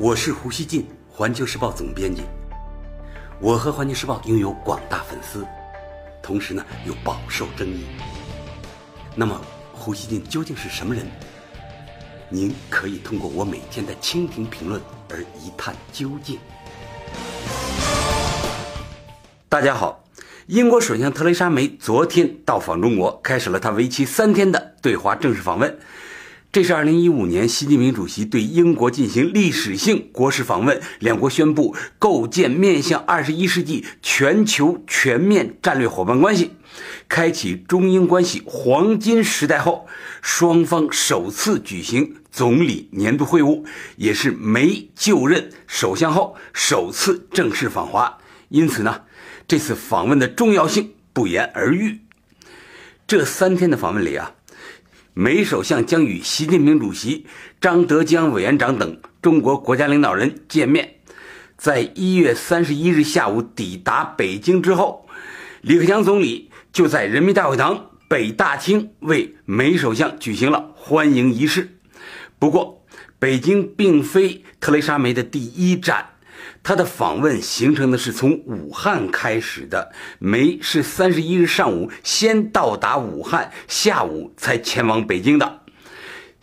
我是胡锡进，环球时报总编辑。我和环球时报拥有广大粉丝，同时呢又饱受争议。那么，胡锡进究竟是什么人？您可以通过我每天的蜻蜓评论而一探究竟。大家好，英国首相特蕾莎梅昨天到访中国，开始了她为期三天的对华正式访问。这是2015年习近平主席对英国进行历史性国事访问，两国宣布构建面向21世纪全球全面战略伙伴关系，开启中英关系黄金时代后，双方首次举行总理年度会晤，也是梅就任首相后首次正式访华。因此呢，这次访问的重要性不言而喻。这三天的访问里啊。梅首相将与习近平主席、张德江委员长等中国国家领导人见面。在一月三十一日下午抵达北京之后，李克强总理就在人民大会堂北大厅为梅首相举行了欢迎仪式。不过，北京并非特蕾莎梅的第一站。他的访问行程呢是从武汉开始的，梅是三十一日上午先到达武汉，下午才前往北京的。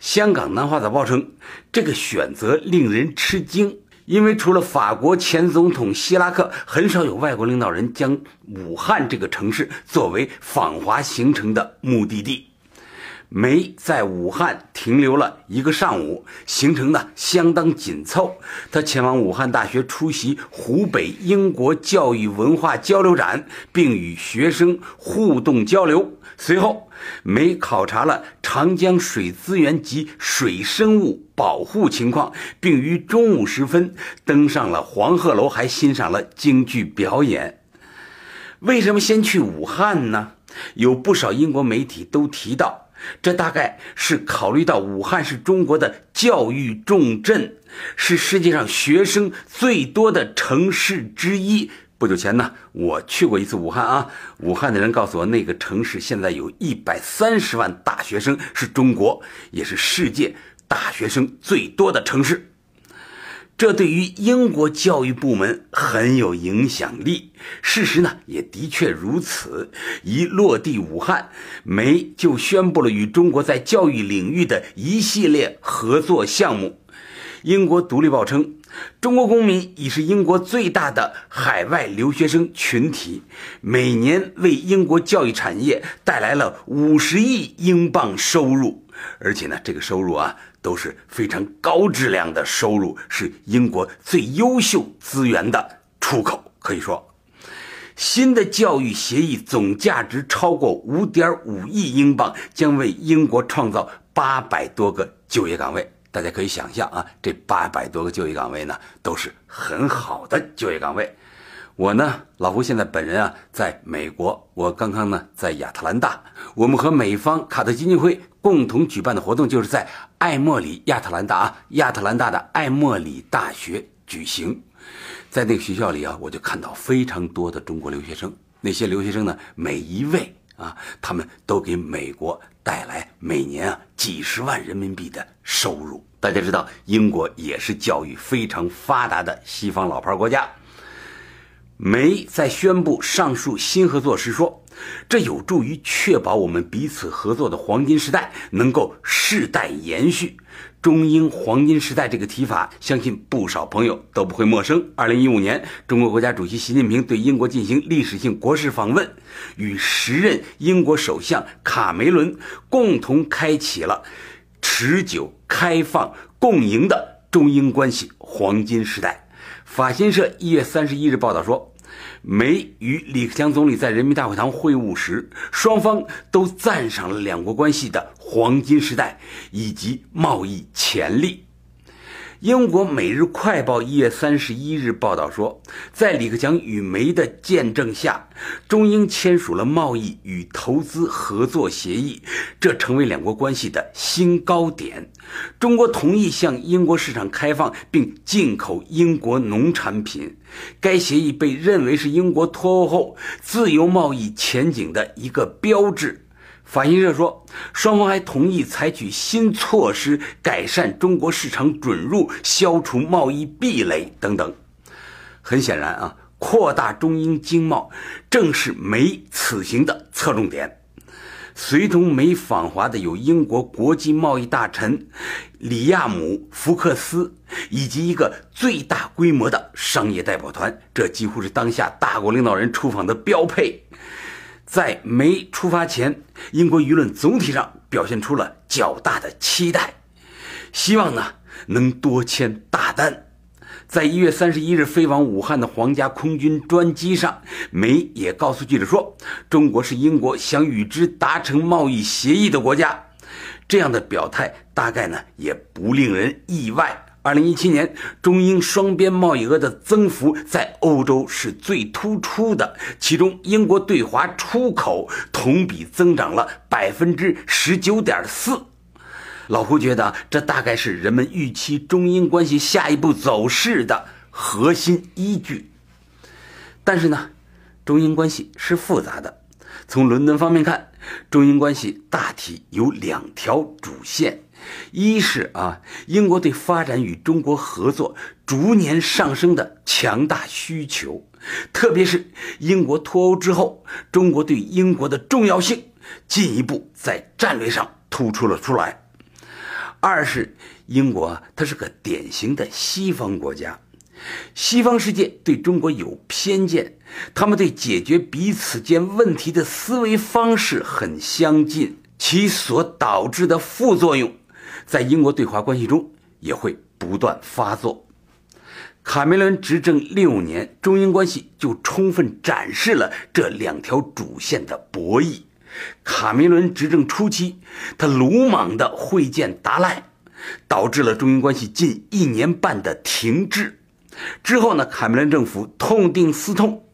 香港南华早报称，这个选择令人吃惊，因为除了法国前总统希拉克，很少有外国领导人将武汉这个城市作为访华行程的目的地。梅在武汉停留了一个上午，行程呢相当紧凑。他前往武汉大学出席湖北英国教育文化交流展，并与学生互动交流。随后，梅考察了长江水资源及水生物保护情况，并于中午时分登上了黄鹤楼，还欣赏了京剧表演。为什么先去武汉呢？有不少英国媒体都提到。这大概是考虑到武汉是中国的教育重镇，是世界上学生最多的城市之一。不久前呢，我去过一次武汉啊，武汉的人告诉我，那个城市现在有一百三十万大学生，是中国也是世界大学生最多的城市。这对于英国教育部门很有影响力。事实呢，也的确如此。一落地武汉，梅就宣布了与中国在教育领域的一系列合作项目。英国《独立报》称，中国公民已是英国最大的海外留学生群体，每年为英国教育产业带来了五十亿英镑收入。而且呢，这个收入啊。都是非常高质量的收入，是英国最优秀资源的出口。可以说，新的教育协议总价值超过五点五亿英镑，将为英国创造八百多个就业岗位。大家可以想象啊，这八百多个就业岗位呢，都是很好的就业岗位。我呢，老胡现在本人啊，在美国。我刚刚呢在亚特兰大，我们和美方卡特基金会共同举办的活动，就是在艾默里亚特兰大啊，亚特兰大的艾默里大学举行。在那个学校里啊，我就看到非常多的中国留学生。那些留学生呢，每一位啊，他们都给美国带来每年啊几十万人民币的收入。大家知道，英国也是教育非常发达的西方老牌国家。梅在宣布上述新合作时说：“这有助于确保我们彼此合作的黄金时代能够世代延续。”中英黄金时代这个提法，相信不少朋友都不会陌生。二零一五年，中国国家主席习近平对英国进行历史性国事访问，与时任英国首相卡梅伦共同开启了持久、开放、共赢的中英关系黄金时代。法新社一月三十一日报道说，梅与李克强总理在人民大会堂会晤时，双方都赞赏了两国关系的黄金时代以及贸易潜力。英国《每日快报》一月三十一日报道说，在李克强与梅的见证下，中英签署了贸易与投资合作协议，这成为两国关系的新高点。中国同意向英国市场开放并进口英国农产品，该协议被认为是英国脱欧后自由贸易前景的一个标志。法新社说，双方还同意采取新措施，改善中国市场准入，消除贸易壁垒等等。很显然啊，扩大中英经贸正是梅此行的侧重点。随同梅访华的有英国国际贸易大臣里亚姆·福克斯，以及一个最大规模的商业代表团。这几乎是当下大国领导人出访的标配。在梅出发前，英国舆论总体上表现出了较大的期待，希望呢能多签大单。在一月三十一日飞往武汉的皇家空军专机上，梅也告诉记者说：“中国是英国想与之达成贸易协议的国家。”这样的表态大概呢也不令人意外。二零一七年，中英双边贸易额的增幅在欧洲是最突出的，其中英国对华出口同比增长了百分之十九点四。老胡觉得，这大概是人们预期中英关系下一步走势的核心依据。但是呢，中英关系是复杂的。从伦敦方面看，中英关系大体有两条主线。一是啊，英国对发展与中国合作逐年上升的强大需求，特别是英国脱欧之后，中国对英国的重要性进一步在战略上突出了出来。二是英国，它是个典型的西方国家，西方世界对中国有偏见，他们对解决彼此间问题的思维方式很相近，其所导致的副作用。在英国对华关系中也会不断发作。卡梅伦执政六年，中英关系就充分展示了这两条主线的博弈。卡梅伦执政初期，他鲁莽的会见达赖，导致了中英关系近一年半的停滞。之后呢，卡梅伦政府痛定思痛，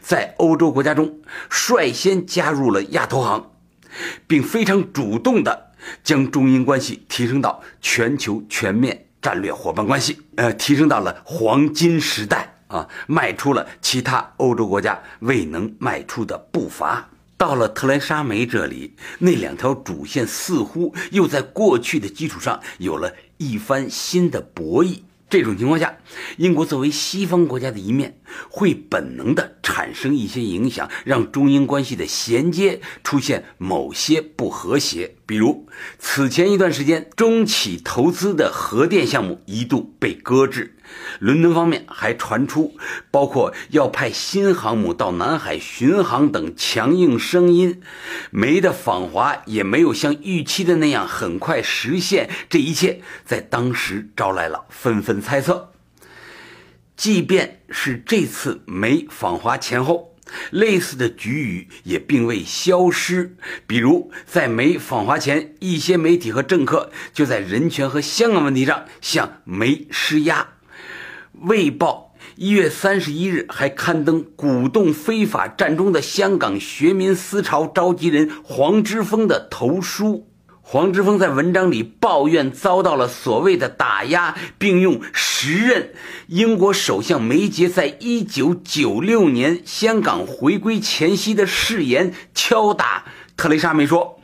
在欧洲国家中率先加入了亚投行，并非常主动的。将中英关系提升到全球全面战略伙伴关系，呃，提升到了黄金时代啊，迈出了其他欧洲国家未能迈出的步伐。到了特蕾莎梅这里，那两条主线似乎又在过去的基础上有了一番新的博弈。这种情况下，英国作为西方国家的一面，会本能的产生一些影响，让中英关系的衔接出现某些不和谐。比如，此前一段时间，中企投资的核电项目一度被搁置。伦敦方面还传出，包括要派新航母到南海巡航等强硬声音。梅的访华也没有像预期的那样很快实现。这一切在当时招来了纷纷猜测。即便是这次梅访华前后，类似的局语也并未消失。比如，在梅访华前，一些媒体和政客就在人权和香港问题上向梅施压。《卫报》一月三十一日还刊登鼓动非法占中的香港学民思潮召集人黄之锋的投书。黄之锋在文章里抱怨遭到了所谓的打压，并用时任英国首相梅杰在一九九六年香港回归前夕的誓言敲打特蕾莎梅说：“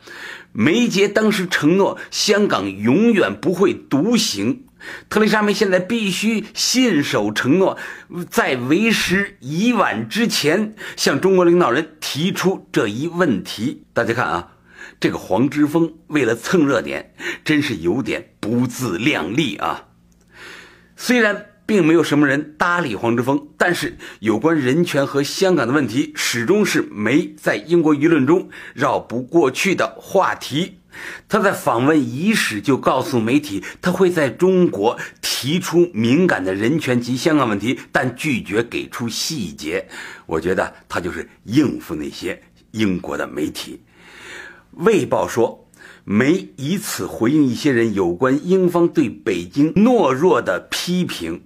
梅杰当时承诺香港永远不会独行。”特蕾莎梅现在必须信守承诺，在为时已晚之前向中国领导人提出这一问题。大家看啊，这个黄之锋为了蹭热点，真是有点不自量力啊。虽然并没有什么人搭理黄之锋，但是有关人权和香港的问题，始终是没在英国舆论中绕不过去的话题。他在访问伊始就告诉媒体，他会在中国提出敏感的人权及香港问题，但拒绝给出细节。我觉得他就是应付那些英国的媒体。《卫报》说，梅以此回应一些人有关英方对北京懦弱的批评。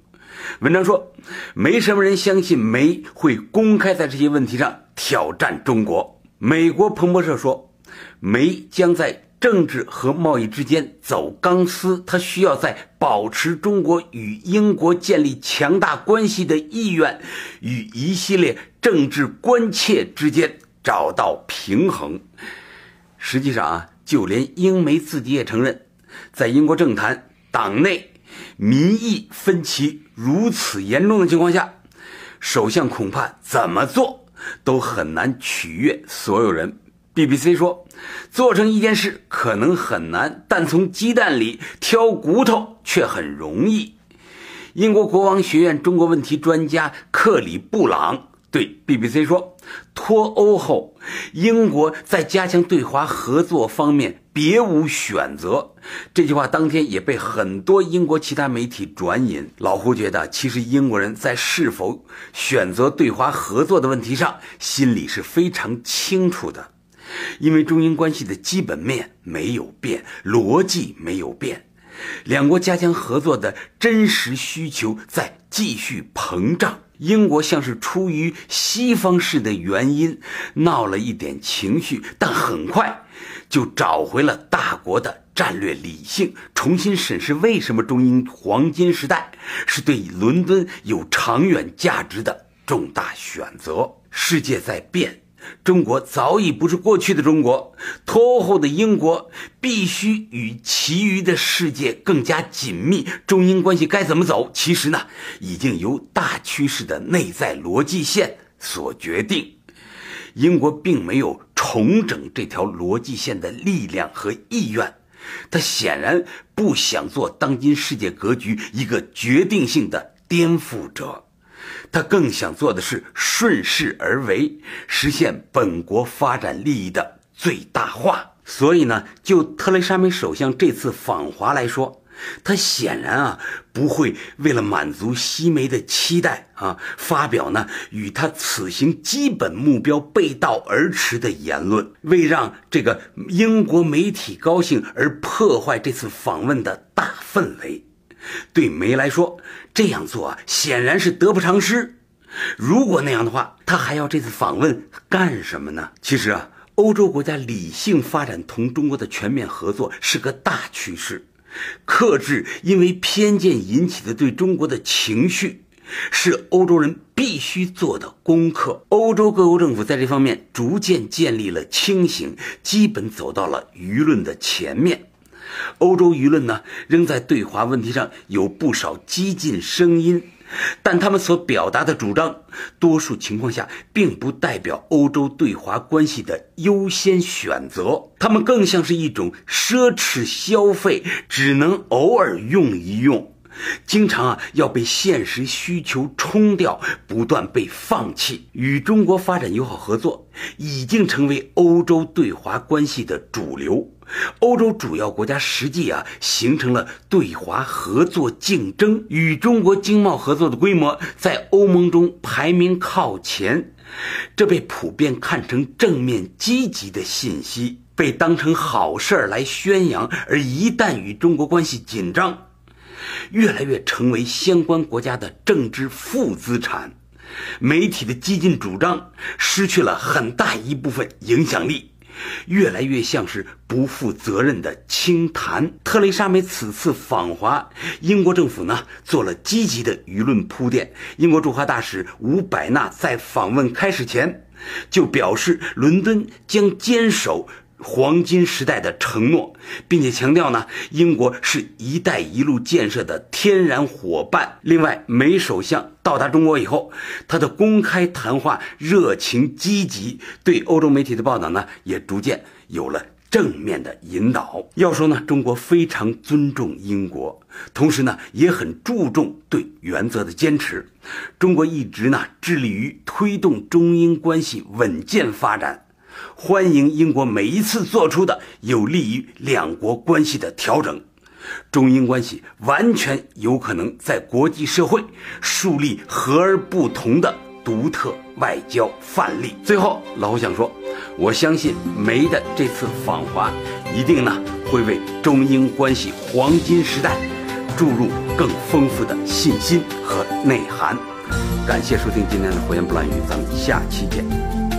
文章说，没什么人相信梅会公开在这些问题上挑战中国。美国彭博社说，梅将在。政治和贸易之间走钢丝，他需要在保持中国与英国建立强大关系的意愿与一系列政治关切之间找到平衡。实际上啊，就连英媒自己也承认，在英国政坛、党内民意分歧如此严重的情况下，首相恐怕怎么做都很难取悦所有人。BBC 说，做成一件事可能很难，但从鸡蛋里挑骨头却很容易。英国国王学院中国问题专家克里布朗。对 BBC 说，脱欧后，英国在加强对华合作方面别无选择。这句话当天也被很多英国其他媒体转引。老胡觉得，其实英国人在是否选择对华合作的问题上，心里是非常清楚的，因为中英关系的基本面没有变，逻辑没有变，两国加强合作的真实需求在继续膨胀。英国像是出于西方式的原因闹了一点情绪，但很快就找回了大国的战略理性，重新审视为什么中英黄金时代是对伦敦有长远价值的重大选择。世界在变。中国早已不是过去的中国，脱欧后的英国必须与其余的世界更加紧密。中英关系该怎么走？其实呢，已经由大趋势的内在逻辑线所决定。英国并没有重整这条逻辑线的力量和意愿，他显然不想做当今世界格局一个决定性的颠覆者。他更想做的是顺势而为，实现本国发展利益的最大化。所以呢，就特蕾莎梅首相这次访华来说，他显然啊不会为了满足西媒的期待啊，发表呢与他此行基本目标背道而驰的言论，为让这个英国媒体高兴而破坏这次访问的大氛围。对梅来说，这样做啊，显然是得不偿失。如果那样的话，他还要这次访问干什么呢？其实啊，欧洲国家理性发展同中国的全面合作是个大趋势，克制因为偏见引起的对中国的情绪，是欧洲人必须做的功课。欧洲各国政府在这方面逐渐建立了清醒，基本走到了舆论的前面。欧洲舆论呢，仍在对华问题上有不少激进声音，但他们所表达的主张，多数情况下并不代表欧洲对华关系的优先选择。他们更像是一种奢侈消费，只能偶尔用一用，经常啊要被现实需求冲掉，不断被放弃。与中国发展友好合作，已经成为欧洲对华关系的主流。欧洲主要国家实际啊形成了对华合作竞争，与中国经贸合作的规模在欧盟中排名靠前，这被普遍看成正面积极的信息，被当成好事儿来宣扬。而一旦与中国关系紧张，越来越成为相关国家的政治负资产，媒体的激进主张失去了很大一部分影响力。越来越像是不负责任的轻谈。特蕾莎梅此次访华，英国政府呢做了积极的舆论铺垫。英国驻华大使伍百纳在访问开始前就表示，伦敦将坚守。黄金时代的承诺，并且强调呢，英国是一带一路建设的天然伙伴。另外，梅首相到达中国以后，他的公开谈话热情积极，对欧洲媒体的报道呢，也逐渐有了正面的引导。要说呢，中国非常尊重英国，同时呢，也很注重对原则的坚持。中国一直呢，致力于推动中英关系稳健发展。欢迎英国每一次做出的有利于两国关系的调整，中英关系完全有可能在国际社会树立和而不同的独特外交范例。最后，老胡想说，我相信梅的这次访华，一定呢会为中英关系黄金时代注入更丰富的信心和内涵。感谢收听今天的胡言不乱语，咱们下期见。